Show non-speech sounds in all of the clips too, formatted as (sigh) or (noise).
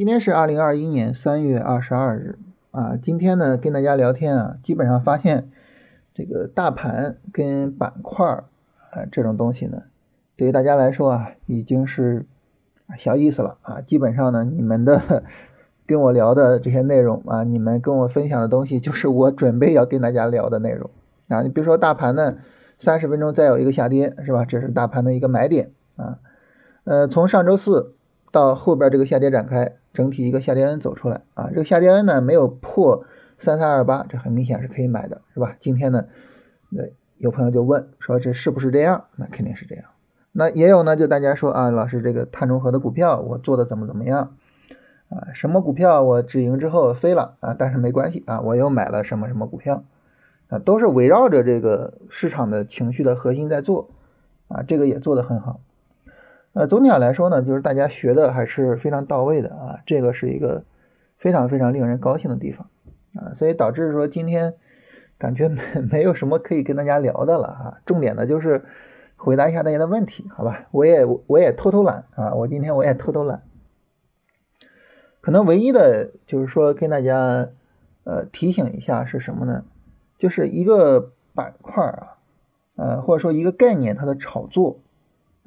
今天是二零二一年三月二十二日啊，今天呢跟大家聊天啊，基本上发现这个大盘跟板块啊这种东西呢，对于大家来说啊已经是小意思了啊，基本上呢你们的 (laughs) 跟我聊的这些内容啊，你们跟我分享的东西就是我准备要跟大家聊的内容啊，你比如说大盘呢三十分钟再有一个下跌是吧？这是大盘的一个买点啊，呃从上周四。到后边这个下跌展开，整体一个下跌 N 走出来啊，这个下跌 N 呢没有破三三二八，这很明显是可以买的，是吧？今天呢，那有朋友就问说这是不是这样？那肯定是这样。那也有呢，就大家说啊，老师这个碳中和的股票我做的怎么怎么样啊？什么股票我止盈之后飞了啊？但是没关系啊，我又买了什么什么股票啊？都是围绕着这个市场的情绪的核心在做啊，这个也做得很好。呃，总体上来说呢，就是大家学的还是非常到位的啊，这个是一个非常非常令人高兴的地方啊，所以导致说今天感觉没 (laughs) 没有什么可以跟大家聊的了啊，重点的就是回答一下大家的问题，好吧？我也我也偷偷懒啊，我今天我也偷偷懒，可能唯一的就是说跟大家呃提醒一下是什么呢？就是一个板块啊，呃或者说一个概念它的炒作。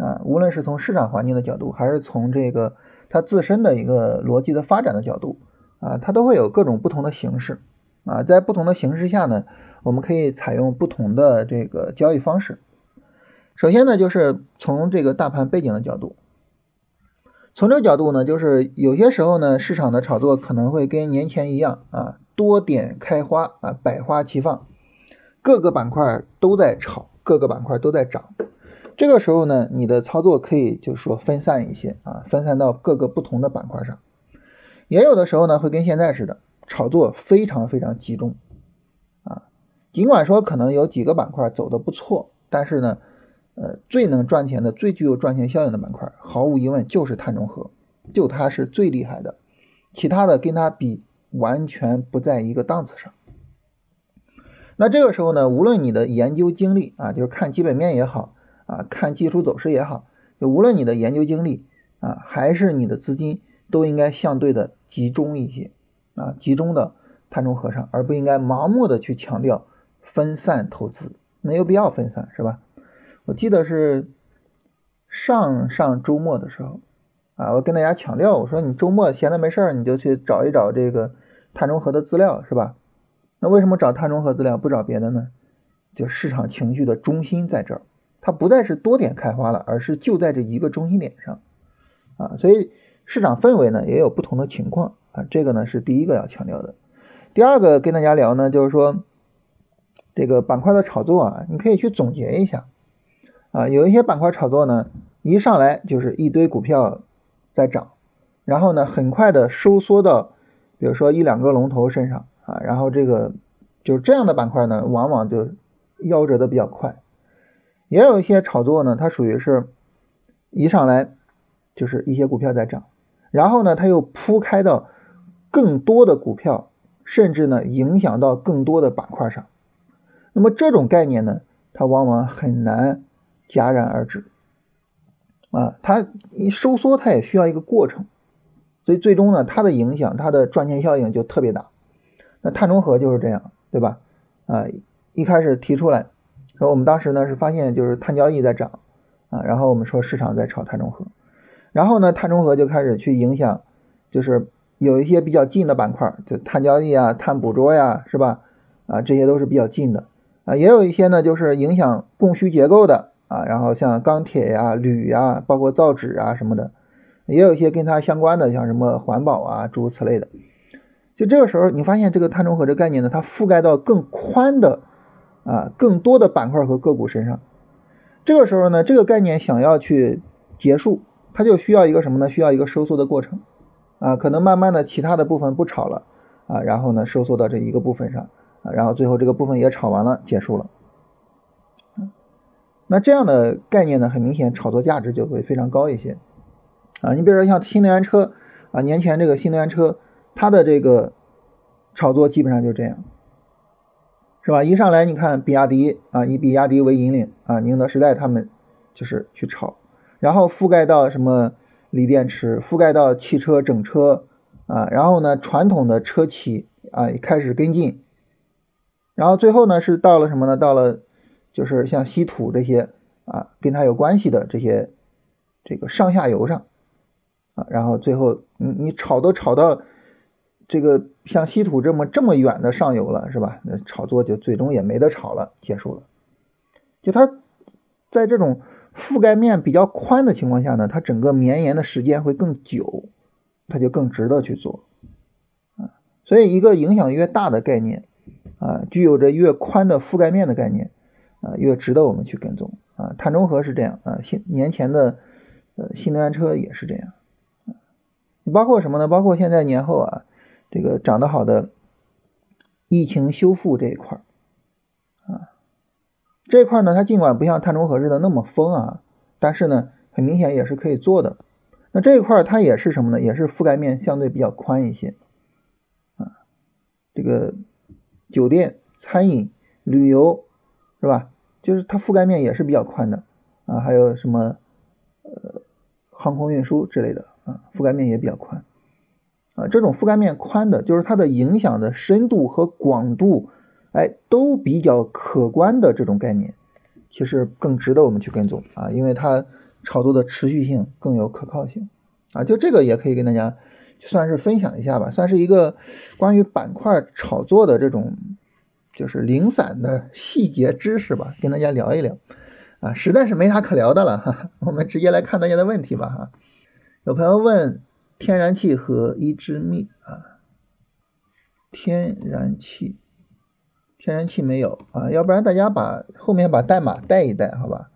啊，无论是从市场环境的角度，还是从这个它自身的一个逻辑的发展的角度，啊，它都会有各种不同的形式。啊，在不同的形式下呢，我们可以采用不同的这个交易方式。首先呢，就是从这个大盘背景的角度，从这个角度呢，就是有些时候呢，市场的炒作可能会跟年前一样啊，多点开花啊，百花齐放，各个板块都在炒，各个板块都在涨。这个时候呢，你的操作可以就是说分散一些啊，分散到各个不同的板块上。也有的时候呢，会跟现在似的，炒作非常非常集中啊。尽管说可能有几个板块走的不错，但是呢，呃，最能赚钱的、最具有赚钱效应的板块，毫无疑问就是碳中和，就它是最厉害的，其他的跟它比完全不在一个档次上。那这个时候呢，无论你的研究经历啊，就是看基本面也好。啊，看技术走势也好，就无论你的研究经历啊，还是你的资金，都应该相对的集中一些啊，集中的碳中和上，而不应该盲目的去强调分散投资，没有必要分散，是吧？我记得是上上周末的时候啊，我跟大家强调，我说你周末闲的没事儿，你就去找一找这个碳中和的资料，是吧？那为什么找碳中和资料不找别的呢？就市场情绪的中心在这儿。它不再是多点开花了，而是就在这一个中心点上，啊，所以市场氛围呢也有不同的情况啊，这个呢是第一个要强调的。第二个跟大家聊呢，就是说这个板块的炒作啊，你可以去总结一下啊，有一些板块炒作呢，一上来就是一堆股票在涨，然后呢很快的收缩到比如说一两个龙头身上啊，然后这个就是这样的板块呢，往往就夭折的比较快。也有一些炒作呢，它属于是一上来就是一些股票在涨，然后呢，它又铺开到更多的股票，甚至呢影响到更多的板块上。那么这种概念呢，它往往很难戛然而止啊，它一收缩它也需要一个过程，所以最终呢，它的影响，它的赚钱效应就特别大。那碳中和就是这样，对吧？啊，一开始提出来。说我们当时呢是发现就是碳交易在涨啊，然后我们说市场在炒碳中和，然后呢碳中和就开始去影响，就是有一些比较近的板块，就碳交易啊、碳捕捉呀，是吧？啊，这些都是比较近的啊，也有一些呢就是影响供需结构的啊，然后像钢铁呀、铝呀，包括造纸啊什么的，也有一些跟它相关的，像什么环保啊诸如此类的。就这个时候你发现这个碳中和这概念呢，它覆盖到更宽的。啊，更多的板块和个股身上，这个时候呢，这个概念想要去结束，它就需要一个什么呢？需要一个收缩的过程，啊，可能慢慢的其他的部分不炒了，啊，然后呢收缩到这一个部分上，啊，然后最后这个部分也炒完了，结束了。那这样的概念呢，很明显炒作价值就会非常高一些，啊，你比如说像新能源车，啊，年前这个新能源车，它的这个炒作基本上就这样。是吧？一上来你看比亚迪啊，以比亚迪为引领啊，宁德时代他们就是去炒，然后覆盖到什么锂电池，覆盖到汽车整车啊，然后呢，传统的车企啊也开始跟进，然后最后呢是到了什么呢？到了就是像稀土这些啊跟它有关系的这些这个上下游上啊，然后最后你你炒都炒到这个像稀土这么这么远的上游了，是吧？那炒作就最终也没得炒了，结束了。就它在这种覆盖面比较宽的情况下呢，它整个绵延的时间会更久。它就更值得去做啊，所以一个影响越大的概念啊，具有着越宽的覆盖面的概念啊，越值得我们去跟踪啊。碳中和是这样啊，新年前的呃新能源车也是这样。你包括什么呢？包括现在年后啊，这个涨得好的疫情修复这一块啊，这一块呢，它尽管不像碳中和似的那么疯啊，但是呢，很明显也是可以做的。那这一块它也是什么呢？也是覆盖面相对比较宽一些，啊，这个酒店、餐饮、旅游，是吧？就是它覆盖面也是比较宽的，啊，还有什么呃航空运输之类的，啊，覆盖面也比较宽，啊，这种覆盖面宽的，就是它的影响的深度和广度，哎，都比较可观的这种概念，其实更值得我们去跟踪啊，因为它。炒作的持续性更有可靠性啊，就这个也可以跟大家算是分享一下吧，算是一个关于板块炒作的这种就是零散的细节知识吧，跟大家聊一聊啊，实在是没啥可聊的了哈，我们直接来看大家的问题吧哈。有朋友问天然气和一支蜜啊，天然气，天然气没有啊，要不然大家把后面把代码带一带好吧。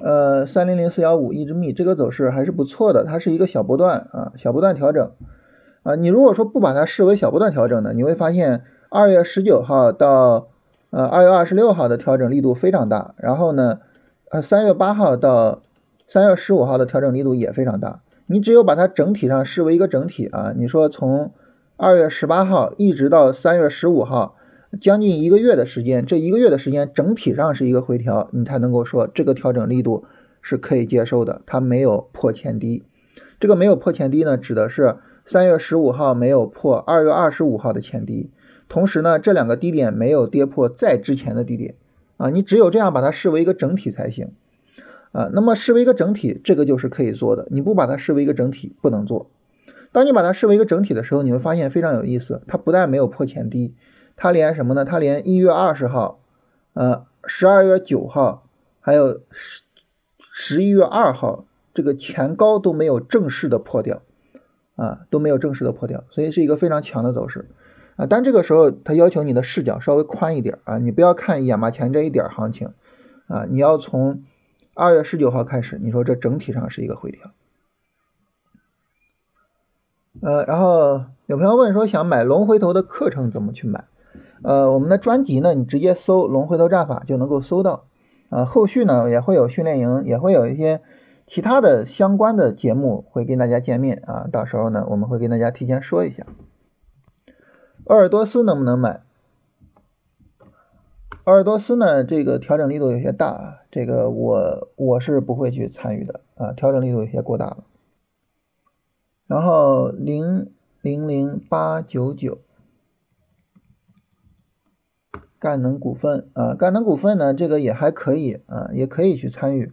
呃，三零零四幺五一支蜜这个走势还是不错的，它是一个小波段啊，小波段调整啊。你如果说不把它视为小波段调整呢，你会发现二月十九号到呃二月二十六号的调整力度非常大，然后呢，呃三月八号到三月十五号的调整力度也非常大。你只有把它整体上视为一个整体啊，你说从二月十八号一直到三月十五号。将近一个月的时间，这一个月的时间整体上是一个回调，你才能够说这个调整力度是可以接受的，它没有破前低。这个没有破前低呢，指的是三月十五号没有破二月二十五号的前低，同时呢，这两个低点没有跌破在之前的低点啊，你只有这样把它视为一个整体才行啊。那么视为一个整体，这个就是可以做的，你不把它视为一个整体不能做。当你把它视为一个整体的时候，你会发现非常有意思，它不但没有破前低。它连什么呢？它连一月二十号，呃，十二月九号，还有十十一月二号这个前高都没有正式的破掉，啊，都没有正式的破掉，所以是一个非常强的走势，啊，但这个时候它要求你的视角稍微宽一点啊，你不要看眼巴前这一点行情，啊，你要从二月十九号开始，你说这整体上是一个回调，呃，然后有朋友问说想买龙回头的课程怎么去买？呃，我们的专辑呢，你直接搜“龙回头战法”就能够搜到。啊，后续呢也会有训练营，也会有一些其他的相关的节目会跟大家见面啊。到时候呢，我们会跟大家提前说一下。鄂尔多斯能不能买？鄂尔多斯呢，这个调整力度有些大，这个我我是不会去参与的啊，调整力度有些过大了。然后零零零八九九。赣能股份啊，赣能股份呢，这个也还可以啊，也可以去参与。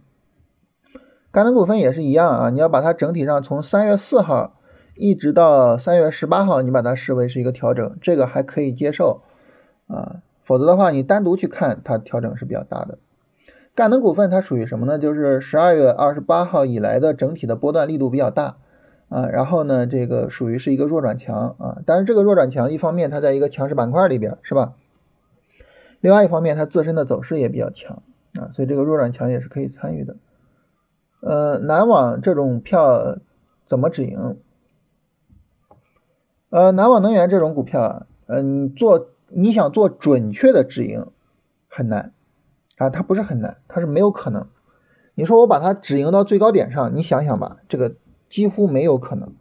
赣能股份也是一样啊，你要把它整体上从三月四号一直到三月十八号，你把它视为是一个调整，这个还可以接受啊。否则的话，你单独去看它调整是比较大的。赣能股份它属于什么呢？就是十二月二十八号以来的整体的波段力度比较大啊，然后呢，这个属于是一个弱转强啊，但是这个弱转强一方面它在一个强势板块里边，是吧？另外一方面，它自身的走势也比较强啊，所以这个弱转强也是可以参与的。呃，南网这种票怎么止盈？呃，南网能源这种股票啊，嗯，做你想做准确的止盈很难啊，它不是很难，它是没有可能。你说我把它止盈到最高点上，你想想吧，这个几乎没有可能。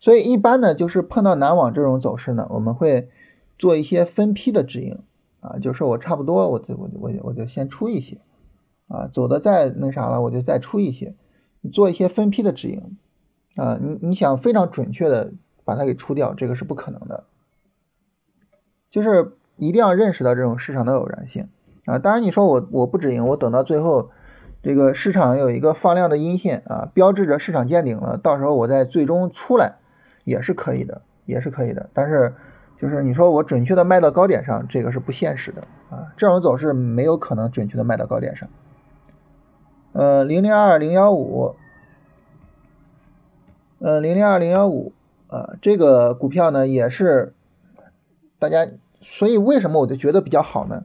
所以一般呢，就是碰到南网这种走势呢，我们会做一些分批的止盈。啊，就是我差不多，我就我就我就我就先出一些，啊，走的再那啥了，我就再出一些，你做一些分批的止盈，啊，你你想非常准确的把它给出掉，这个是不可能的。就是一定要认识到这种市场的偶然性啊。当然你说我我不止盈，我等到最后这个市场有一个放量的阴线啊，标志着市场见顶了，到时候我再最终出来也是可以的，也是可以的。但是就是你说我准确的卖到高点上，这个是不现实的啊，这种走势没有可能准确的卖到高点上。呃，零零二零幺五。呃，零零二零幺五啊，这个股票呢也是大家，所以为什么我就觉得比较好呢？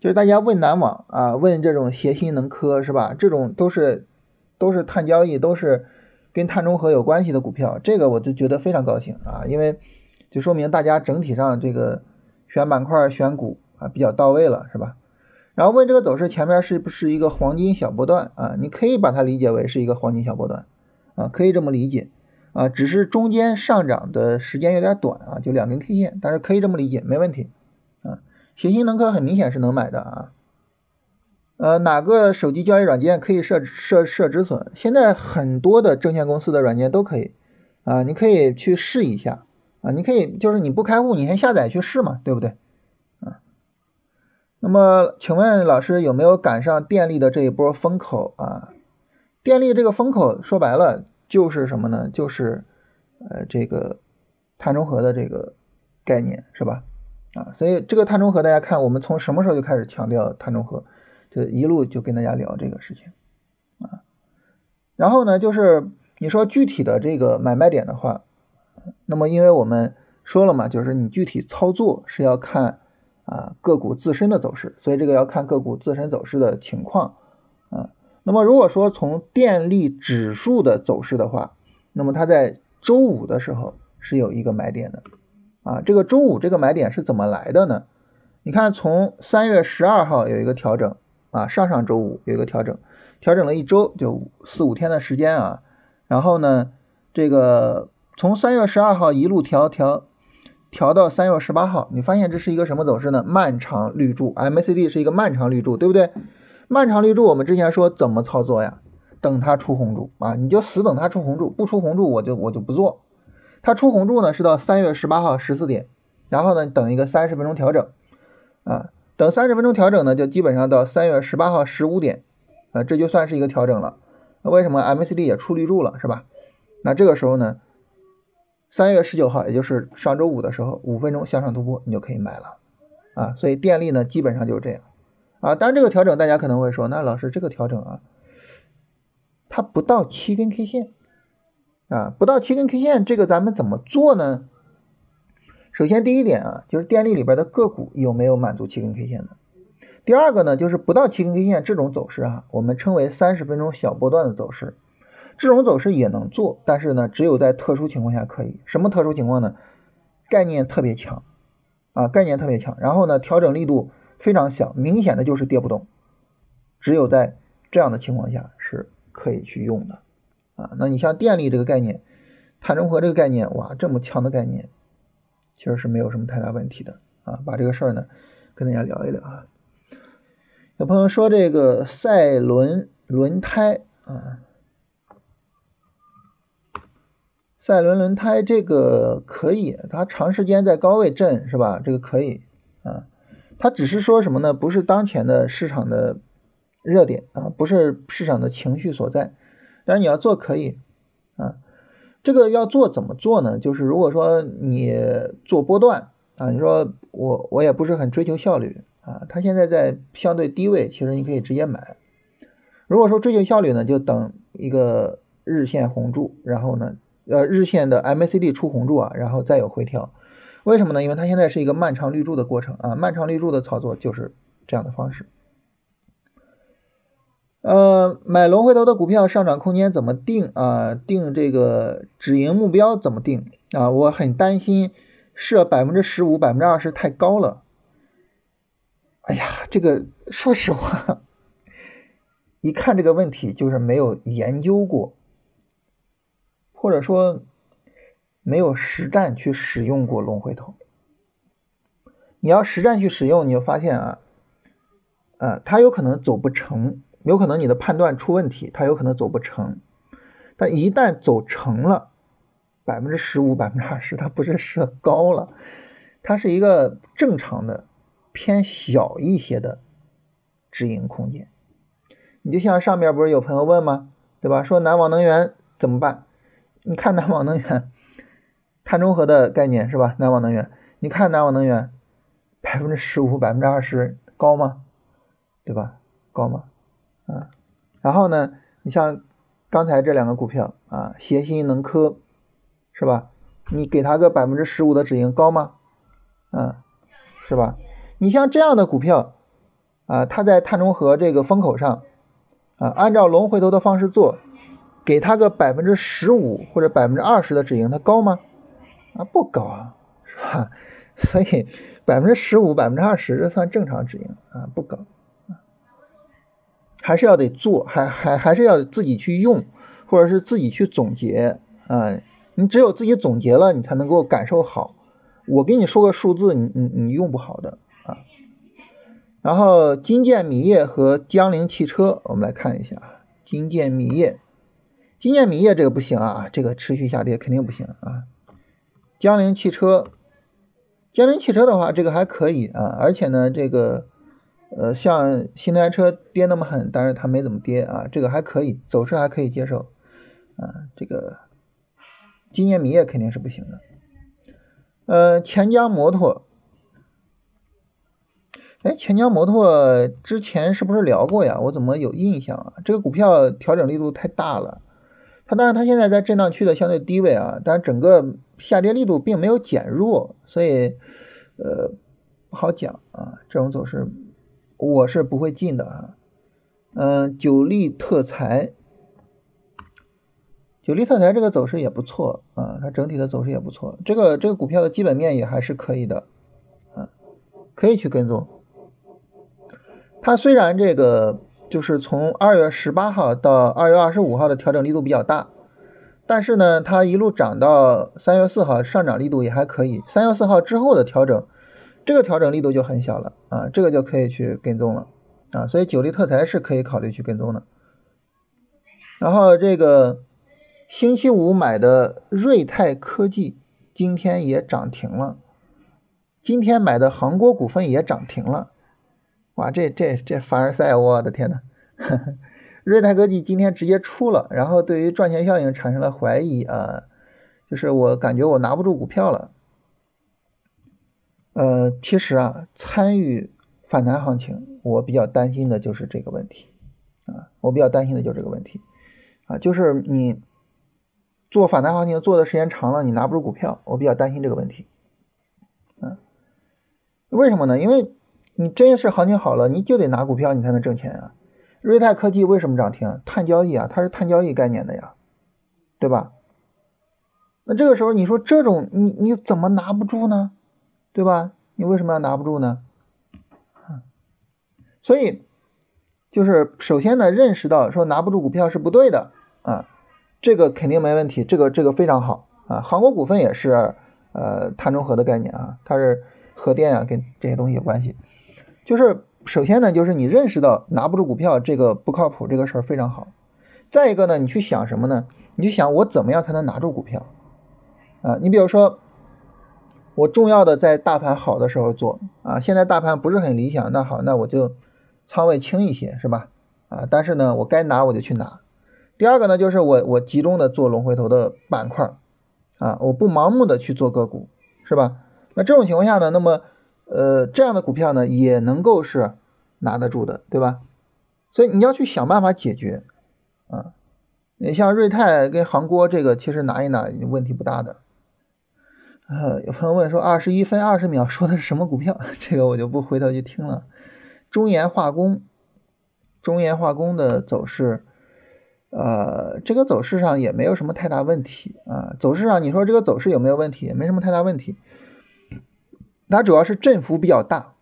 就是大家问南网啊，问这种协鑫能科是吧？这种都是都是碳交易，都是跟碳中和有关系的股票，这个我就觉得非常高兴啊，因为就说明大家整体上这个选板块、选股啊比较到位了，是吧？然后问这个走势前面是不是一个黄金小波段啊？你可以把它理解为是一个黄金小波段啊，可以这么理解。啊，只是中间上涨的时间有点短啊，就两根 K 线，但是可以这么理解，没问题啊。协鑫能科很明显是能买的啊。呃，哪个手机交易软件可以设设设止损？现在很多的证券公司的软件都可以啊，你可以去试一下啊，你可以就是你不开户，你先下载去试嘛，对不对？啊。那么，请问老师有没有赶上电力的这一波风口啊？电力这个风口说白了。就是什么呢？就是呃这个碳中和的这个概念是吧？啊，所以这个碳中和，大家看我们从什么时候就开始强调碳中和，就一路就跟大家聊这个事情啊。然后呢，就是你说具体的这个买卖点的话，那么因为我们说了嘛，就是你具体操作是要看啊个股自身的走势，所以这个要看个股自身走势的情况啊。那么如果说从电力指数的走势的话，那么它在周五的时候是有一个买点的，啊，这个周五这个买点是怎么来的呢？你看从三月十二号有一个调整，啊，上上周五有一个调整，调整了一周，就四五天的时间啊，然后呢，这个从三月十二号一路调调调到三月十八号，你发现这是一个什么走势呢？漫长绿柱，MACD 是一个漫长绿柱，对不对？漫长绿柱，我们之前说怎么操作呀？等它出红柱啊，你就死等它出红柱，不出红柱我就我就不做。它出红柱呢是到三月十八号十四点，然后呢等一个三十分钟调整啊，等三十分钟调整呢就基本上到三月十八号十五点啊，这就算是一个调整了。那为什么 MACD 也出绿柱了是吧？那这个时候呢，三月十九号也就是上周五的时候，五分钟向上突破你就可以买了啊。所以电力呢基本上就是这样。啊，当然这个调整，大家可能会说，那老师这个调整啊，它不到七根 K 线啊，不到七根 K 线，这个咱们怎么做呢？首先第一点啊，就是电力里边的个股有没有满足七根 K 线的。第二个呢，就是不到七根 K 线这种走势啊，我们称为三十分钟小波段的走势，这种走势也能做，但是呢，只有在特殊情况下可以。什么特殊情况呢？概念特别强啊，概念特别强，然后呢，调整力度。非常小，明显的就是跌不动，只有在这样的情况下是可以去用的啊。那你像电力这个概念，碳中和这个概念，哇，这么强的概念，其实是没有什么太大问题的啊。把这个事儿呢跟大家聊一聊啊。有朋友说这个赛轮轮胎啊，赛轮轮胎这个可以，它长时间在高位震是吧？这个可以啊。它只是说什么呢？不是当前的市场的热点啊，不是市场的情绪所在。但是你要做可以啊，这个要做怎么做呢？就是如果说你做波段啊，你说我我也不是很追求效率啊，它现在在相对低位，其实你可以直接买。如果说追求效率呢，就等一个日线红柱，然后呢，呃，日线的 MACD 出红柱啊，然后再有回调。为什么呢？因为它现在是一个漫长绿柱的过程啊，漫长绿柱的操作就是这样的方式。呃，买龙回头的股票上涨空间怎么定啊？定这个止盈目标怎么定啊？我很担心设百分之十五、百分之二十太高了。哎呀，这个说实话，一看这个问题就是没有研究过，或者说。没有实战去使用过龙回头，你要实战去使用，你就发现啊，呃，它有可能走不成，有可能你的判断出问题，它有可能走不成。但一旦走成了，百分之十五、百分之二十，它不是设高了，它是一个正常的偏小一些的止盈空间。你就像上面不是有朋友问吗？对吧？说南网能源怎么办？你看南网能源，(laughs) 碳中和的概念是吧？南网能源，你看南网能源百分之十五、百分之二十高吗？对吧？高吗？啊，然后呢，你像刚才这两个股票啊，协鑫能科是吧？你给它个百分之十五的止盈高吗？嗯，是吧？你像这样的股票啊，它在碳中和这个风口上啊，按照龙回头的方式做。给他个百分之十五或者百分之二十的止盈，它高吗？啊，不高啊，是吧？(laughs) 所以百分之十五、百分之二十这算正常止盈啊，不高还是要得做，还还还是要自己去用，或者是自己去总结啊。你只有自己总结了，你才能够感受好。我给你说个数字，你你你用不好的啊。然后金建米业和江铃汽车，我们来看一下金建米业。金建米业这个不行啊，这个持续下跌肯定不行啊。江铃汽车，江铃汽车的话，这个还可以啊，而且呢，这个呃，像新能源车跌那么狠，但是它没怎么跌啊，这个还可以，走势还可以接受啊。这个今年米业肯定是不行的。呃，钱江摩托，哎，钱江摩托之前是不是聊过呀？我怎么有印象啊？这个股票调整力度太大了。它当然，它现在在震荡区的相对低位啊，但是整个下跌力度并没有减弱，所以呃不好讲啊。这种走势我是不会进的啊。嗯，九力特材，九力特材这个走势也不错啊，它整体的走势也不错，这个这个股票的基本面也还是可以的啊，可以去跟踪。它虽然这个。就是从二月十八号到二月二十五号的调整力度比较大，但是呢，它一路涨到三月四号，上涨力度也还可以。三月四号之后的调整，这个调整力度就很小了啊，这个就可以去跟踪了啊，所以九力特材是可以考虑去跟踪的。然后这个星期五买的瑞泰科技今天也涨停了，今天买的杭国股份也涨停了。哇，这这这凡尔赛，我的天呐！(laughs) 瑞泰科技今天直接出了，然后对于赚钱效应产生了怀疑啊，就是我感觉我拿不住股票了。呃，其实啊，参与反弹行情，我比较担心的就是这个问题啊，我比较担心的就是这个问题啊，就是你做反弹行情做的时间长了，你拿不住股票，我比较担心这个问题。嗯，为什么呢？因为。你真是行情好了，你就得拿股票，你才能挣钱啊！瑞泰科技为什么涨停？碳交易啊，它是碳交易概念的呀，对吧？那这个时候你说这种你你怎么拿不住呢？对吧？你为什么要拿不住呢？所以就是首先呢，认识到说拿不住股票是不对的啊，这个肯定没问题，这个这个非常好啊。韩国股份也是呃碳中和的概念啊，它是核电啊，跟这些东西有关系。就是首先呢，就是你认识到拿不住股票这个不靠谱这个事儿非常好。再一个呢，你去想什么呢？你去想我怎么样才能拿住股票啊？你比如说，我重要的在大盘好的时候做啊，现在大盘不是很理想，那好，那我就仓位轻一些，是吧？啊，但是呢，我该拿我就去拿。第二个呢，就是我我集中的做龙回头的板块啊，我不盲目的去做个股，是吧？那这种情况下呢，那么。呃，这样的股票呢也能够是拿得住的，对吧？所以你要去想办法解决啊。你像瑞泰跟杭国这个，其实拿一拿问题不大的。呃，有朋友问说，二十一分二十秒说的是什么股票？(laughs) 这个我就不回头去听了。中盐化工，中盐化工的走势，呃，这个走势上也没有什么太大问题啊。走势上你说这个走势有没有问题？也没什么太大问题。它主要是振幅比较大，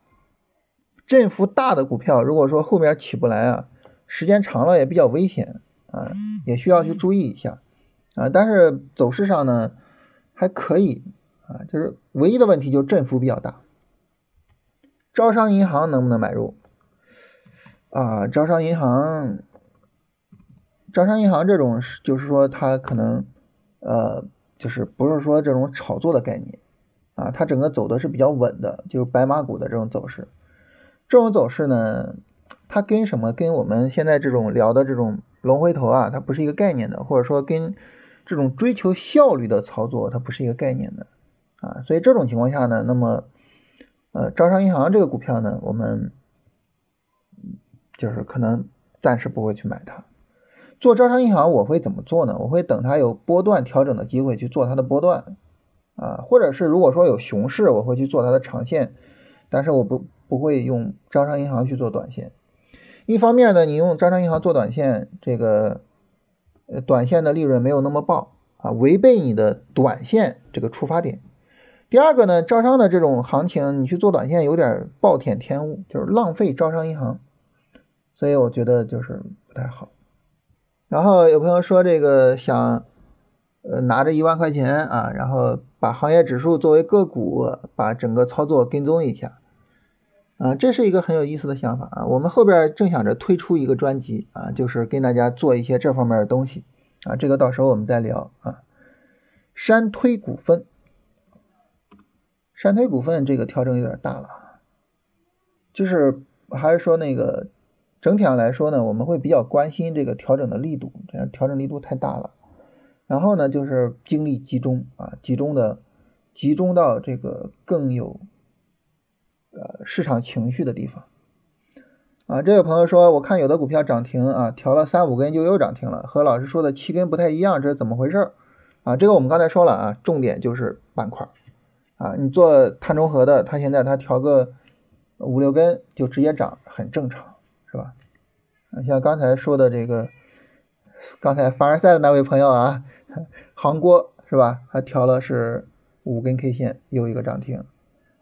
振幅大的股票，如果说后面起不来啊，时间长了也比较危险啊，也需要去注意一下啊。但是走势上呢还可以啊，就是唯一的问题就是振幅比较大。招商银行能不能买入啊？招商银行，招商银行这种就是说它可能呃就是不是说这种炒作的概念啊，它整个走的是比较稳的，就是白马股的这种走势。这种走势呢，它跟什么？跟我们现在这种聊的这种龙回头啊，它不是一个概念的，或者说跟这种追求效率的操作，它不是一个概念的啊。所以这种情况下呢，那么呃，招商银行这个股票呢，我们就是可能暂时不会去买它。做招商银行我会怎么做呢？我会等它有波段调整的机会去做它的波段啊，或者是如果说有熊市，我会去做它的长线，但是我不。不会用招商银行去做短线，一方面呢，你用招商银行做短线，这个呃短线的利润没有那么爆啊，违背你的短线这个出发点。第二个呢，招商的这种行情，你去做短线有点暴殄天物，就是浪费招商银行，所以我觉得就是不太好。然后有朋友说这个想呃拿着一万块钱啊，然后把行业指数作为个股，把整个操作跟踪一下。啊，这是一个很有意思的想法啊！我们后边正想着推出一个专辑啊，就是跟大家做一些这方面的东西啊，这个到时候我们再聊啊。山推股份，山推股份这个调整有点大了，就是还是说那个整体上来说呢，我们会比较关心这个调整的力度，这样调整力度太大了。然后呢，就是精力集中啊，集中的集中到这个更有。呃，市场情绪的地方啊，这位朋友说，我看有的股票涨停啊，调了三五根就又涨停了，和老师说的七根不太一样，这是怎么回事啊？这个我们刚才说了啊，重点就是板块啊，你做碳中和的，它现在它调个五六根就直接涨，很正常，是吧？像刚才说的这个，刚才凡尔赛的那位朋友啊，杭锅是吧？他调了是五根 K 线，又一个涨停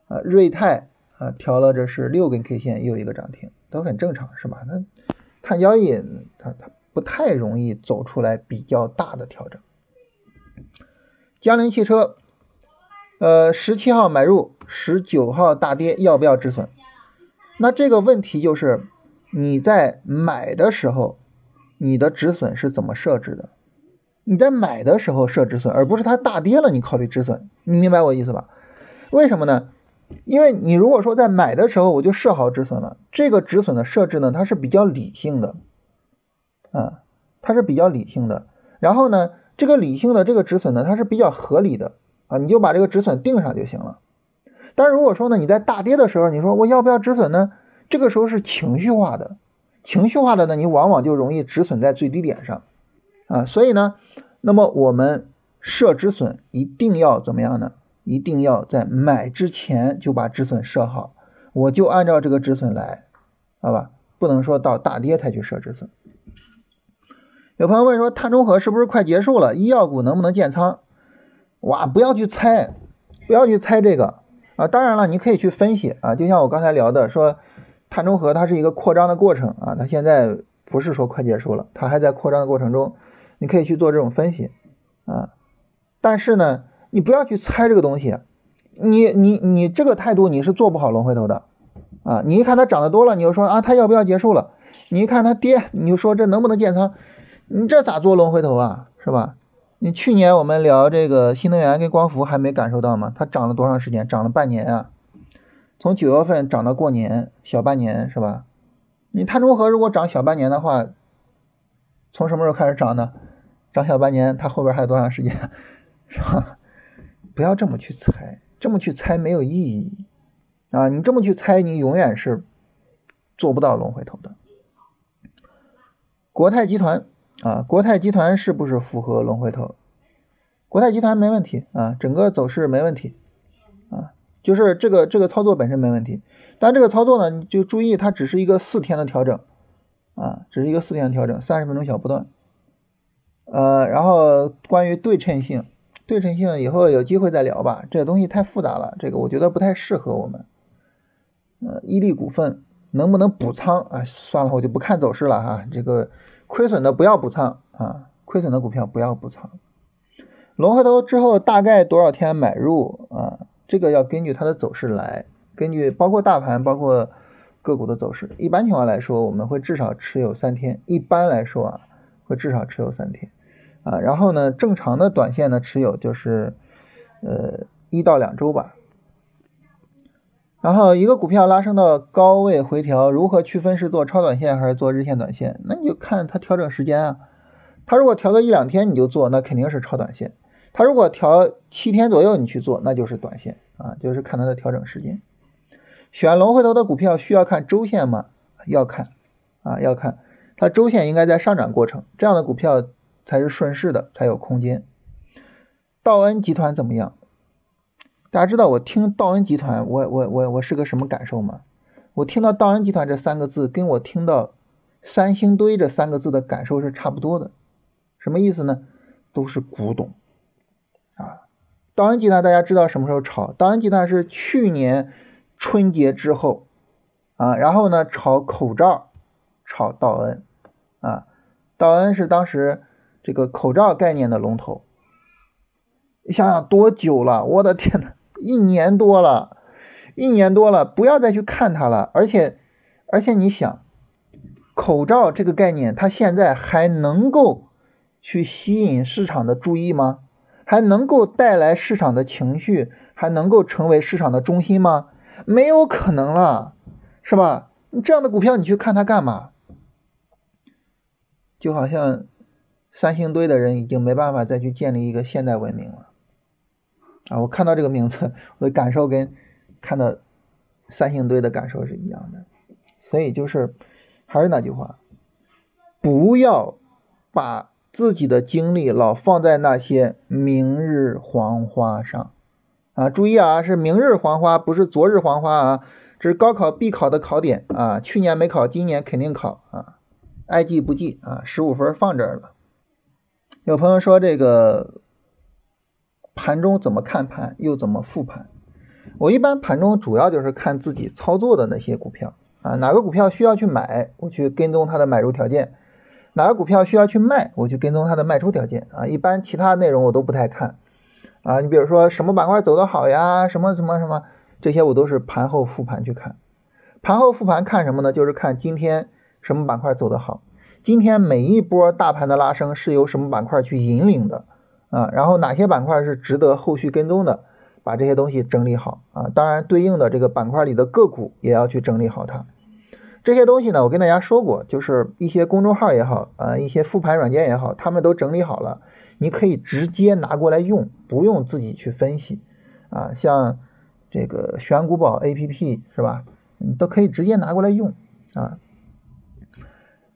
啊，瑞泰。啊，调了这是六根 K 线，又一个涨停，都很正常，是吧？那碳交易它它不太容易走出来比较大的调整。江铃汽车，呃，十七号买入，十九号大跌，要不要止损？那这个问题就是你在买的时候，你的止损是怎么设置的？你在买的时候设止损，而不是它大跌了你考虑止损，你明白我意思吧？为什么呢？因为你如果说在买的时候我就设好止损了，这个止损的设置呢，它是比较理性的，啊，它是比较理性的。然后呢，这个理性的这个止损呢，它是比较合理的啊，你就把这个止损定上就行了。但如果说呢，你在大跌的时候，你说我要不要止损呢？这个时候是情绪化的，情绪化的呢，你往往就容易止损在最低点上啊。所以呢，那么我们设止损一定要怎么样呢？一定要在买之前就把止损设好，我就按照这个止损来，好吧？不能说到大跌才去设止损。有朋友问说，碳中和是不是快结束了？医药股能不能建仓？哇，不要去猜，不要去猜这个啊！当然了，你可以去分析啊，就像我刚才聊的，说碳中和它是一个扩张的过程啊，它现在不是说快结束了，它还在扩张的过程中，你可以去做这种分析啊。但是呢？你不要去猜这个东西，你你你这个态度你是做不好龙回头的啊！你一看它涨得多了，你就说啊它要不要结束了？你一看它跌，你就说这能不能建仓？你这咋做龙回头啊？是吧？你去年我们聊这个新能源跟光伏还没感受到吗？它涨了多长时间？涨了半年啊！从九月份涨到过年，小半年是吧？你碳中和如果涨小半年的话，从什么时候开始涨呢？涨小半年，它后边还有多长时间？(laughs) 是吧？不要这么去猜，这么去猜没有意义啊！你这么去猜，你永远是做不到龙回头的。国泰集团啊，国泰集团是不是符合龙回头？国泰集团没问题啊，整个走势没问题啊，就是这个这个操作本身没问题。但这个操作呢，你就注意它只是一个四天的调整啊，只是一个四天的调整，三十分钟小波段。呃，然后关于对称性。对称性以后有机会再聊吧，这个东西太复杂了，这个我觉得不太适合我们。呃，伊利股份能不能补仓啊？算了，我就不看走势了哈。这个亏损的不要补仓啊，亏损的股票不要补仓。龙回头之后大概多少天买入啊？这个要根据它的走势来，根据包括大盘，包括个股的走势。一般情况来说，我们会至少持有三天。一般来说啊，会至少持有三天。啊，然后呢，正常的短线的持有就是呃一到两周吧。然后一个股票拉升到高位回调，如何区分是做超短线还是做日线短线？那你就看它调整时间啊。它如果调个一两天你就做，那肯定是超短线；它如果调七天左右你去做，那就是短线啊，就是看它的调整时间。选龙回头的股票需要看周线吗？要看啊，要看它周线应该在上涨过程，这样的股票才是顺势的，才有空间。道恩集团怎么样？大家知道我听道恩集团，我我我我是个什么感受吗？我听到道恩集团这三个字，跟我听到三星堆这三个字的感受是差不多的。什么意思呢？都是古董啊！道恩集团大家知道什么时候炒？道恩集团是去年春节之后啊，然后呢炒口罩，炒道恩啊，道恩是当时这个口罩概念的龙头。你想想多久了？我的天呐！一年多了，一年多了，不要再去看它了。而且，而且你想，口罩这个概念，它现在还能够去吸引市场的注意吗？还能够带来市场的情绪？还能够成为市场的中心吗？没有可能了，是吧？你这样的股票，你去看它干嘛？就好像三星堆的人已经没办法再去建立一个现代文明了。啊，我看到这个名字，我的感受跟看到三星堆的感受是一样的，所以就是还是那句话，不要把自己的精力老放在那些明日黄花上啊！注意啊，是明日黄花，不是昨日黄花啊！这是高考必考的考点啊，去年没考，今年肯定考啊，爱记不记啊？十五分放这儿了。有朋友说这个。盘中怎么看盘，又怎么复盘？我一般盘中主要就是看自己操作的那些股票啊，哪个股票需要去买，我去跟踪它的买入条件；哪个股票需要去卖，我去跟踪它的卖出条件啊。一般其他内容我都不太看啊。你比如说什么板块走得好呀，什么什么什么，这些我都是盘后复盘去看。盘后复盘看什么呢？就是看今天什么板块走得好，今天每一波大盘的拉升是由什么板块去引领的。啊，然后哪些板块是值得后续跟踪的，把这些东西整理好啊。当然，对应的这个板块里的个股也要去整理好它。这些东西呢，我跟大家说过，就是一些公众号也好啊，一些复盘软件也好，他们都整理好了，你可以直接拿过来用，不用自己去分析啊。像这个选股宝 APP 是吧？你都可以直接拿过来用啊。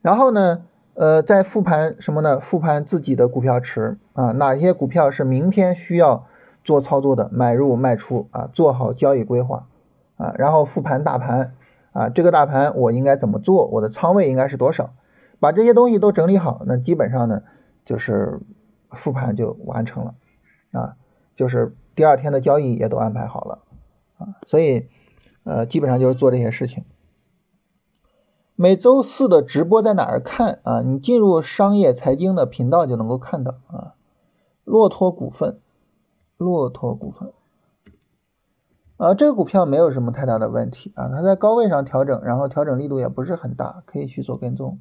然后呢？呃，在复盘什么呢？复盘自己的股票池啊，哪些股票是明天需要做操作的，买入卖出啊，做好交易规划啊，然后复盘大盘啊，这个大盘我应该怎么做？我的仓位应该是多少？把这些东西都整理好，那基本上呢，就是复盘就完成了啊，就是第二天的交易也都安排好了啊，所以呃，基本上就是做这些事情。每周四的直播在哪儿看啊？你进入商业财经的频道就能够看到啊。骆驼股份，骆驼股份啊，这个股票没有什么太大的问题啊，它在高位上调整，然后调整力度也不是很大，可以去做跟踪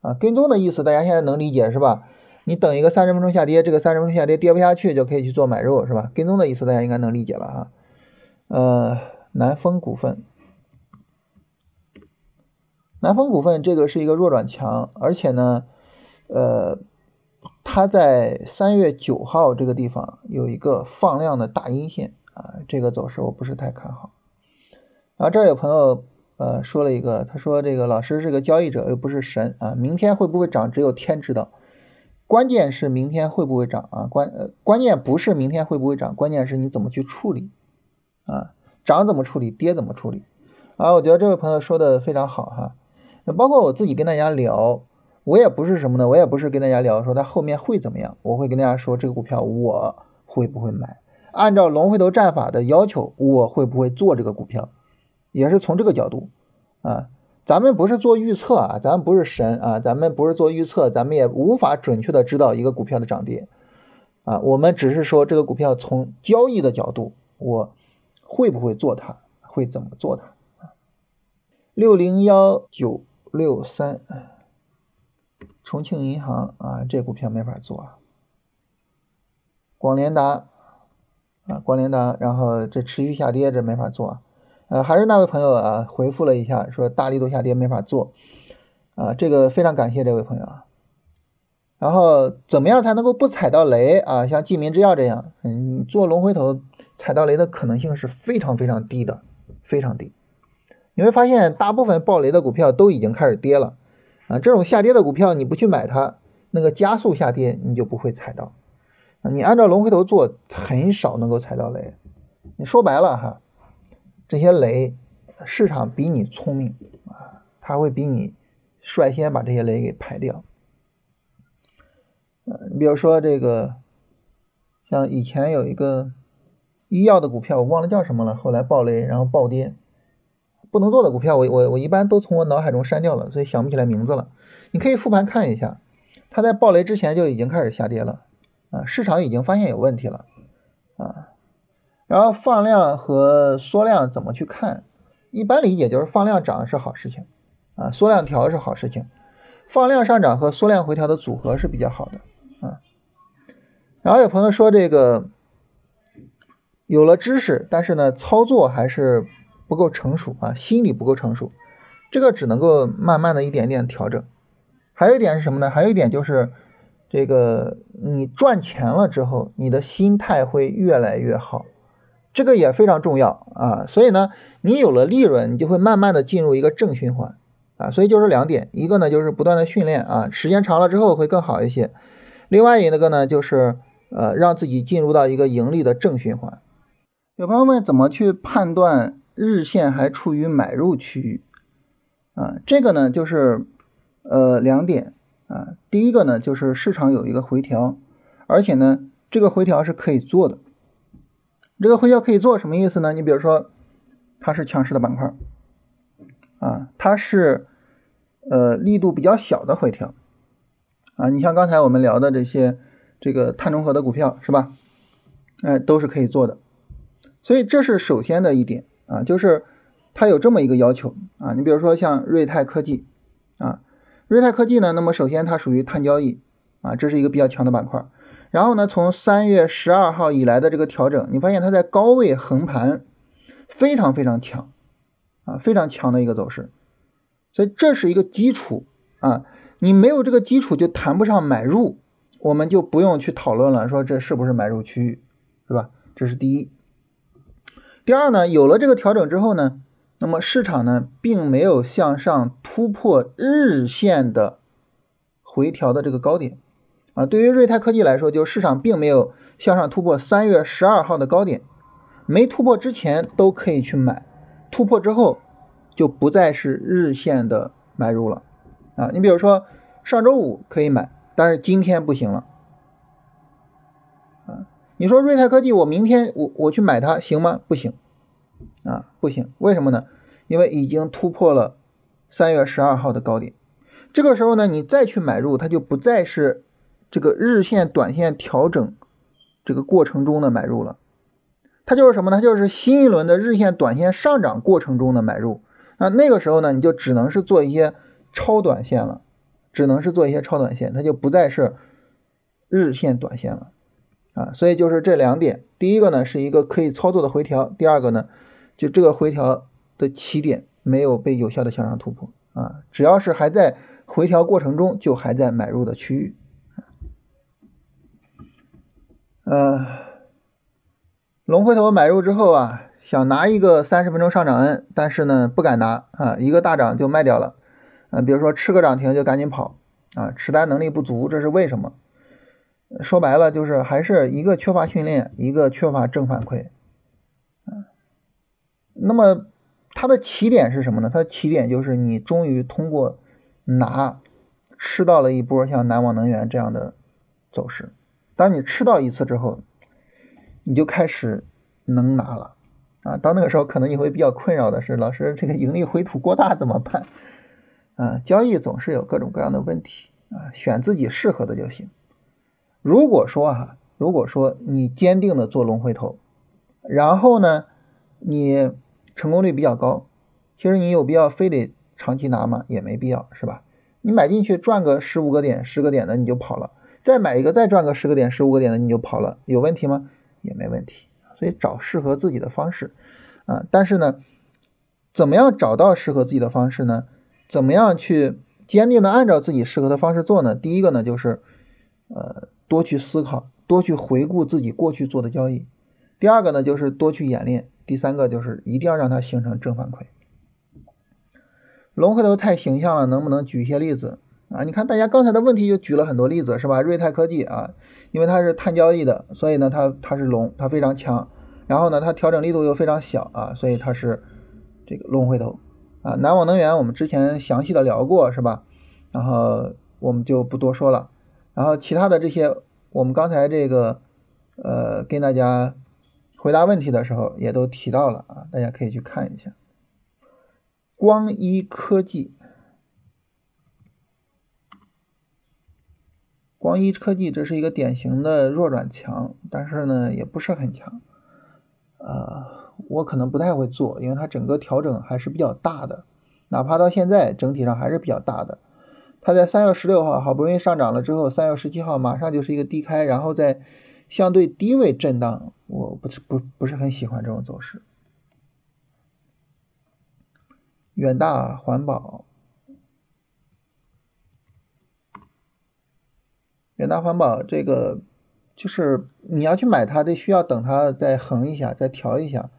啊。跟踪的意思大家现在能理解是吧？你等一个三十分钟下跌，这个三十分钟下跌跌不下去就可以去做买入是吧？跟踪的意思大家应该能理解了哈。呃，南风股份。南风股份这个是一个弱转强，而且呢，呃，它在三月九号这个地方有一个放量的大阴线啊，这个走势我不是太看好。然后这儿有朋友呃说了一个，他说这个老师是个交易者又不是神啊，明天会不会涨只有天知道，关键是明天会不会涨啊？关呃关键不是明天会不会涨，关键是你怎么去处理啊？涨怎么处理，跌怎么处理啊？我觉得这位朋友说的非常好哈。那包括我自己跟大家聊，我也不是什么呢，我也不是跟大家聊说它后面会怎么样，我会跟大家说这个股票我会不会买，按照龙回头战法的要求，我会不会做这个股票，也是从这个角度啊，咱们不是做预测啊，咱们不是神啊，咱们不是做预测，咱们也无法准确的知道一个股票的涨跌啊，我们只是说这个股票从交易的角度，我会不会做它，会怎么做它啊，六零幺九。六三，重庆银行啊，这股票没法做。广联达啊，广联达，然后这持续下跌，这没法做。呃，还是那位朋友啊，回复了一下，说大力度下跌没法做。啊，这个非常感谢这位朋友啊。然后怎么样才能够不踩到雷啊？像济民制药这样，嗯，做龙回头踩到雷的可能性是非常非常低的，非常低。你会发现，大部分爆雷的股票都已经开始跌了啊！这种下跌的股票，你不去买它，那个加速下跌你就不会踩到！你按照龙回头做，很少能够踩到雷。你说白了哈，这些雷，市场比你聪明啊，它会比你率先把这些雷给排掉。呃，你比如说这个，像以前有一个医药的股票，我忘了叫什么了，后来爆雷，然后暴跌。不能做的股票，我我我一般都从我脑海中删掉了，所以想不起来名字了。你可以复盘看一下，它在暴雷之前就已经开始下跌了啊，市场已经发现有问题了啊。然后放量和缩量怎么去看？一般理解就是放量涨是好事情啊，缩量调是好事情，放量上涨和缩量回调的组合是比较好的啊。然后有朋友说这个有了知识，但是呢操作还是。不够成熟啊，心理不够成熟，这个只能够慢慢的一点点调整。还有一点是什么呢？还有一点就是这个你赚钱了之后，你的心态会越来越好，这个也非常重要啊。所以呢，你有了利润，你就会慢慢的进入一个正循环啊。所以就是两点，一个呢就是不断的训练啊，时间长了之后会更好一些。另外一个呢就是呃让自己进入到一个盈利的正循环。有朋友问怎么去判断？日线还处于买入区域啊，这个呢就是呃两点啊，第一个呢就是市场有一个回调，而且呢这个回调是可以做的。这个回调可以做什么意思呢？你比如说它是强势的板块啊，它是呃力度比较小的回调啊，你像刚才我们聊的这些这个碳中和的股票是吧？哎，都是可以做的，所以这是首先的一点。啊，就是它有这么一个要求啊，你比如说像瑞泰科技啊，瑞泰科技呢，那么首先它属于碳交易啊，这是一个比较强的板块。然后呢，从三月十二号以来的这个调整，你发现它在高位横盘，非常非常强啊，非常强的一个走势。所以这是一个基础啊，你没有这个基础就谈不上买入，我们就不用去讨论了，说这是不是买入区域，是吧？这是第一。第二呢，有了这个调整之后呢，那么市场呢并没有向上突破日线的回调的这个高点啊。对于瑞泰科技来说，就市场并没有向上突破三月十二号的高点，没突破之前都可以去买，突破之后就不再是日线的买入了啊。你比如说上周五可以买，但是今天不行了。你说瑞泰科技，我明天我我去买它行吗？不行，啊不行，为什么呢？因为已经突破了三月十二号的高点，这个时候呢，你再去买入，它就不再是这个日线、短线调整这个过程中的买入了，它就是什么呢？就是新一轮的日线、短线上涨过程中的买入。那那个时候呢，你就只能是做一些超短线了，只能是做一些超短线，它就不再是日线、短线了。啊，所以就是这两点，第一个呢是一个可以操作的回调，第二个呢，就这个回调的起点没有被有效的向上突破啊，只要是还在回调过程中，就还在买入的区域。呃，龙回头买入之后啊，想拿一个三十分钟上涨 N，但是呢不敢拿啊，一个大涨就卖掉了，啊，比如说吃个涨停就赶紧跑啊，持单能力不足，这是为什么？说白了就是还是一个缺乏训练，一个缺乏正反馈，嗯，那么它的起点是什么呢？它的起点就是你终于通过拿吃到了一波像南网能源这样的走势，当你吃到一次之后，你就开始能拿了啊！到那个时候可能你会比较困扰的是，老师这个盈利回吐过大怎么办？啊，交易总是有各种各样的问题啊，选自己适合的就行。如果说哈，如果说你坚定的做龙回头，然后呢，你成功率比较高，其实你有必要非得长期拿吗？也没必要，是吧？你买进去赚个十五个点、十个点的你就跑了，再买一个再赚个十个点、十五个点的你就跑了，有问题吗？也没问题。所以找适合自己的方式啊，但是呢，怎么样找到适合自己的方式呢？怎么样去坚定的按照自己适合的方式做呢？第一个呢，就是呃多去思考，多去回顾自己过去做的交易；第二个呢，就是多去演练；第三个就是一定要让它形成正反馈。龙回头太形象了，能不能举一些例子啊？你看大家刚才的问题就举了很多例子，是吧？瑞泰科技啊，因为它是碳交易的，所以呢它它是龙，它非常强。然后呢它调整力度又非常小啊，所以它是这个龙回头啊。南网能源我们之前详细的聊过，是吧？然后我们就不多说了。然后其他的这些，我们刚才这个呃跟大家回答问题的时候也都提到了啊，大家可以去看一下。光一科技，光一科技这是一个典型的弱转强，但是呢也不是很强，呃，我可能不太会做，因为它整个调整还是比较大的，哪怕到现在整体上还是比较大的。它在三月十六号好不容易上涨了之后，三月十七号马上就是一个低开，然后在相对低位震荡，我不是不不是很喜欢这种走势。远大环保，远大环保这个就是你要去买它，得需要等它再横一下，再调一下。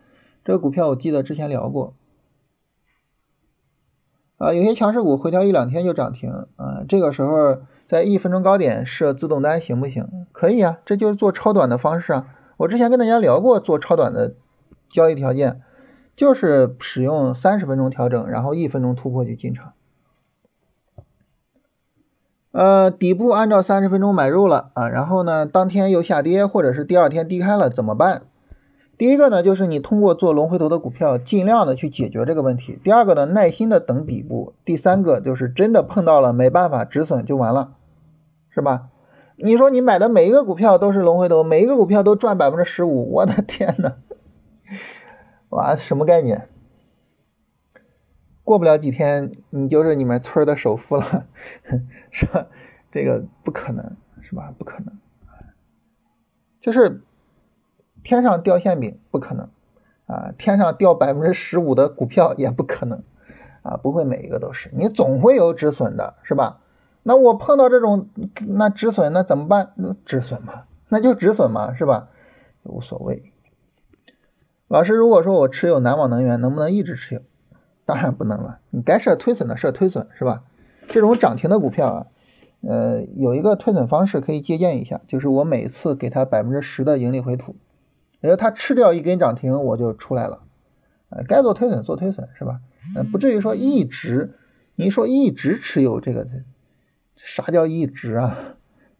这个股票我记得之前聊过，啊，有些强势股回调一两天就涨停，啊，这个时候在一分钟高点设自动单行不行？可以啊，这就是做超短的方式啊。我之前跟大家聊过做超短的交易条件。就是使用三十分钟调整，然后一分钟突破就进场。呃，底部按照三十分钟买入了啊，然后呢，当天又下跌，或者是第二天低开了，怎么办？第一个呢，就是你通过做龙回头的股票，尽量的去解决这个问题。第二个呢，耐心的等底部。第三个就是真的碰到了，没办法止损就完了，是吧？你说你买的每一个股票都是龙回头，每一个股票都赚百分之十五，我的天呐！(laughs) 哇，什么概念？过不了几天，你就是你们村的首富了，(laughs) 是吧？这个不可能，是吧？不可能，就是天上掉馅饼不可能啊，天上掉百分之十五的股票也不可能啊，不会每一个都是，你总会有止损的，是吧？那我碰到这种那止损，那怎么办？那止损嘛，那就止损嘛，是吧？无所谓。老师，如果说我持有南网能源，能不能一直持有？当然不能了，你该设推损的设推损，是吧？这种涨停的股票啊，呃，有一个推损方式可以借鉴一下，就是我每次给它百分之十的盈利回吐，也就它吃掉一根涨停，我就出来了。呃，该做推损做推损，是吧？呃，不至于说一直，你说一直持有这个，啥叫一直啊？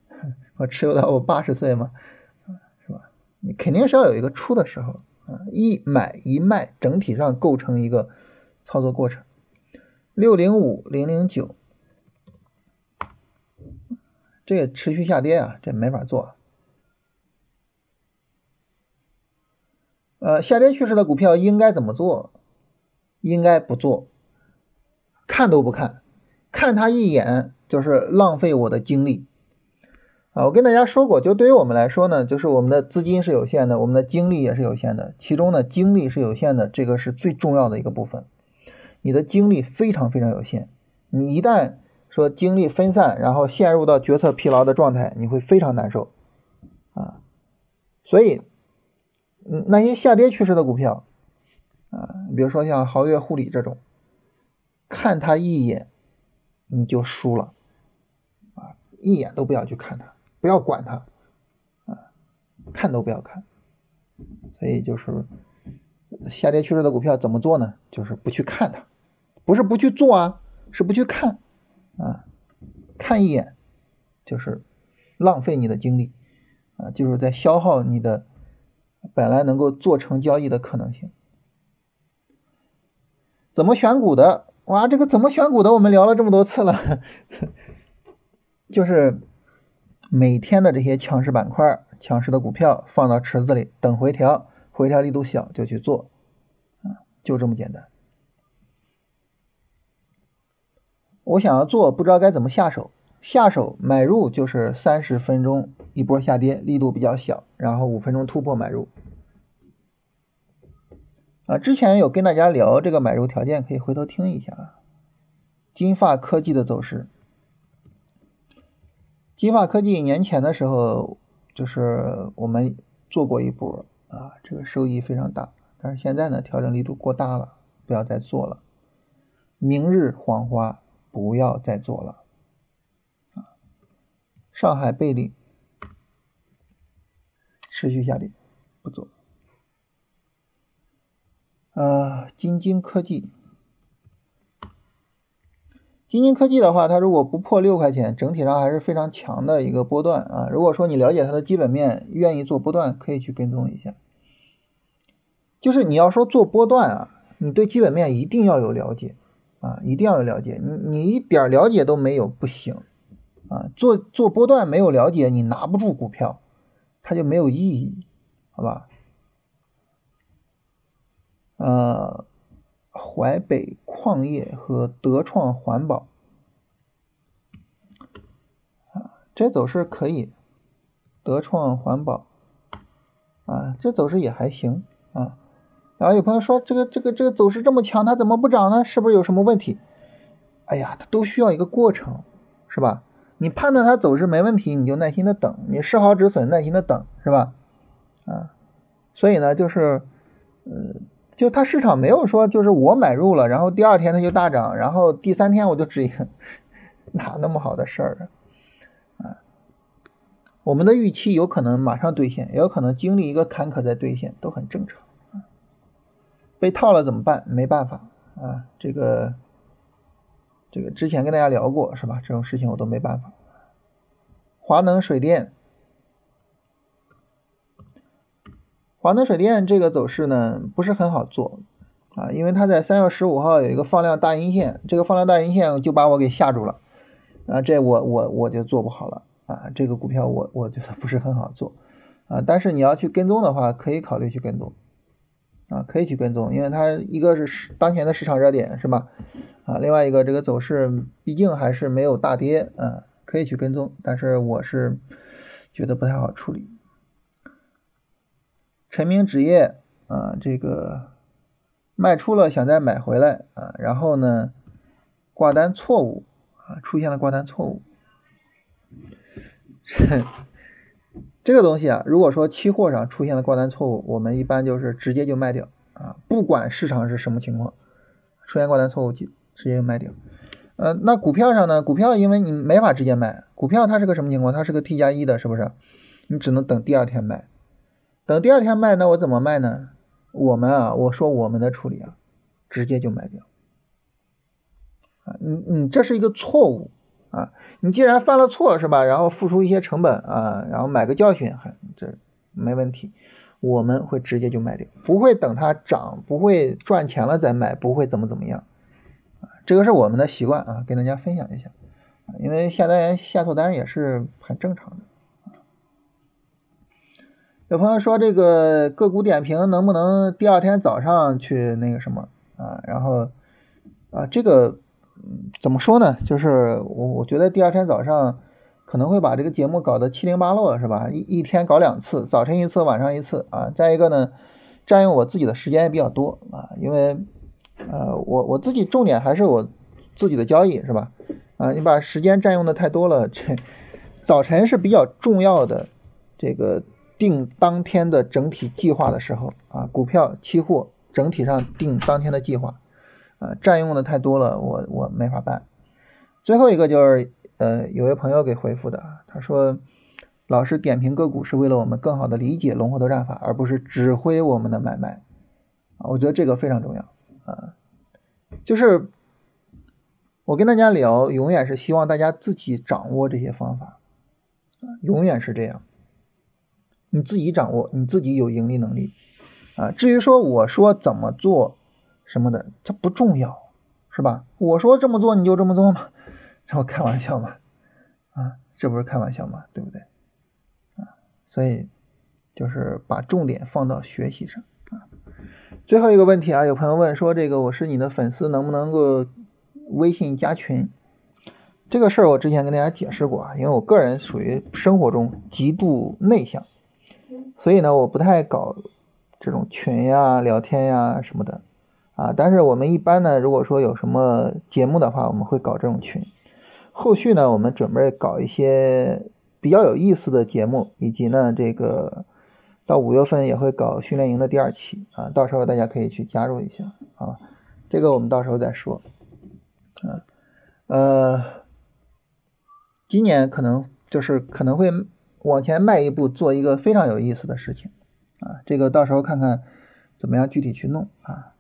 (laughs) 我持有到我八十岁吗？是吧？你肯定是要有一个出的时候。啊，一买一卖，整体上构成一个操作过程。六零五零零九，这个持续下跌啊，这没法做。呃，下跌趋势的股票应该怎么做？应该不做，看都不看，看它一眼就是浪费我的精力。啊，我跟大家说过，就对于我们来说呢，就是我们的资金是有限的，我们的精力也是有限的。其中呢，精力是有限的，这个是最重要的一个部分。你的精力非常非常有限，你一旦说精力分散，然后陷入到决策疲劳的状态，你会非常难受啊。所以，嗯那些下跌趋势的股票啊，比如说像豪越护理这种，看它一眼你就输了啊，一眼都不要去看它。不要管它，啊，看都不要看，所以就是下跌趋势的股票怎么做呢？就是不去看它，不是不去做啊，是不去看，啊，看一眼就是浪费你的精力，啊，就是在消耗你的本来能够做成交易的可能性。怎么选股的？哇，这个怎么选股的？我们聊了这么多次了，(laughs) 就是。每天的这些强势板块、强势的股票放到池子里等回调，回调力度小就去做，就这么简单。我想要做，不知道该怎么下手。下手买入就是三十分钟一波下跌，力度比较小，然后五分钟突破买入。啊，之前有跟大家聊这个买入条件，可以回头听一下啊。金发科技的走势，金发科技年前的时候就是我们做过一波啊，这个收益非常大，但是现在呢调整力度过大了，不要再做了。明日黄花，不要再做了。上海贝利持续下跌，不做。呃，金晶科技，金晶科技的话，它如果不破六块钱，整体上还是非常强的一个波段啊。如果说你了解它的基本面，愿意做波段，可以去跟踪一下。就是你要说做波段啊，你对基本面一定要有了解啊，一定要有了解。你你一点了解都没有不行。啊，做做波段没有了解，你拿不住股票，它就没有意义，好吧？呃，淮北矿业和德创环保，啊，这走势可以，德创环保，啊，这走势也还行啊。然后有朋友说，这个这个这个走势这么强，它怎么不涨呢？是不是有什么问题？哎呀，它都需要一个过程，是吧？你判断它走势没问题，你就耐心的等，你设好止损，耐心的等，是吧？啊，所以呢，就是，呃，就它市场没有说，就是我买入了，然后第二天它就大涨，然后第三天我就止盈，哪那么好的事儿啊？啊，我们的预期有可能马上兑现，也有可能经历一个坎坷再兑现，都很正常。被套了怎么办？没办法啊，这个。这个之前跟大家聊过是吧？这种事情我都没办法。华能水电，华能水电这个走势呢不是很好做啊，因为它在三月十五号有一个放量大阴线，这个放量大阴线就把我给吓住了啊，这我我我就做不好了啊，这个股票我我觉得不是很好做啊，但是你要去跟踪的话，可以考虑去跟踪啊，可以去跟踪，因为它一个是当前的市场热点是吧？啊，另外一个这个走势毕竟还是没有大跌啊，可以去跟踪，但是我是觉得不太好处理。陈明纸业啊，这个卖出了想再买回来啊，然后呢挂单错误啊，出现了挂单错误。这 (laughs) 这个东西啊，如果说期货上出现了挂单错误，我们一般就是直接就卖掉啊，不管市场是什么情况，出现挂单错误就。直接卖掉，呃，那股票上呢？股票因为你没法直接卖，股票它是个什么情况？它是个 T 加一的，是不是？你只能等第二天卖，等第二天卖，那我怎么卖呢？我们啊，我说我们的处理啊，直接就卖掉，啊，你你这是一个错误啊，你既然犯了错是吧？然后付出一些成本啊，然后买个教训，还这没问题，我们会直接就卖掉，不会等它涨，不会赚钱了再卖，不会怎么怎么样。这个是我们的习惯啊，跟大家分享一下，因为下单下错单也是很正常的。有朋友说这个个股点评能不能第二天早上去那个什么啊？然后啊，这个嗯怎么说呢？就是我我觉得第二天早上可能会把这个节目搞得七零八落，是吧？一一天搞两次，早晨一次，晚上一次啊。再一个呢，占用我自己的时间也比较多啊，因为。呃，我我自己重点还是我自己的交易是吧？啊，你把时间占用的太多了。这早晨是比较重要的，这个定当天的整体计划的时候啊，股票、期货整体上定当天的计划，占用的太多了，我我没法办。最后一个就是呃，有位朋友给回复的，他说老师点评个股是为了我们更好的理解龙活头战法，而不是指挥我们的买卖啊，我觉得这个非常重要。啊，就是我跟大家聊，永远是希望大家自己掌握这些方法，永远是这样。你自己掌握，你自己有盈利能力啊。至于说我说怎么做什么的，这不重要，是吧？我说这么做你就这么做吗？(laughs) 这不开玩笑嘛？啊，这不是开玩笑嘛？对不对？啊，所以就是把重点放到学习上啊。最后一个问题啊，有朋友问说，这个我是你的粉丝，能不能够微信加群？这个事儿我之前跟大家解释过啊，因为我个人属于生活中极度内向，所以呢，我不太搞这种群呀、聊天呀什么的啊。但是我们一般呢，如果说有什么节目的话，我们会搞这种群。后续呢，我们准备搞一些比较有意思的节目，以及呢，这个到五月份也会搞训练营的第二期啊，到时候大家可以去加入一下啊。这个我们到时候再说。啊，呃，今年可能就是可能会往前迈一步，做一个非常有意思的事情啊。这个到时候看看怎么样具体去弄啊。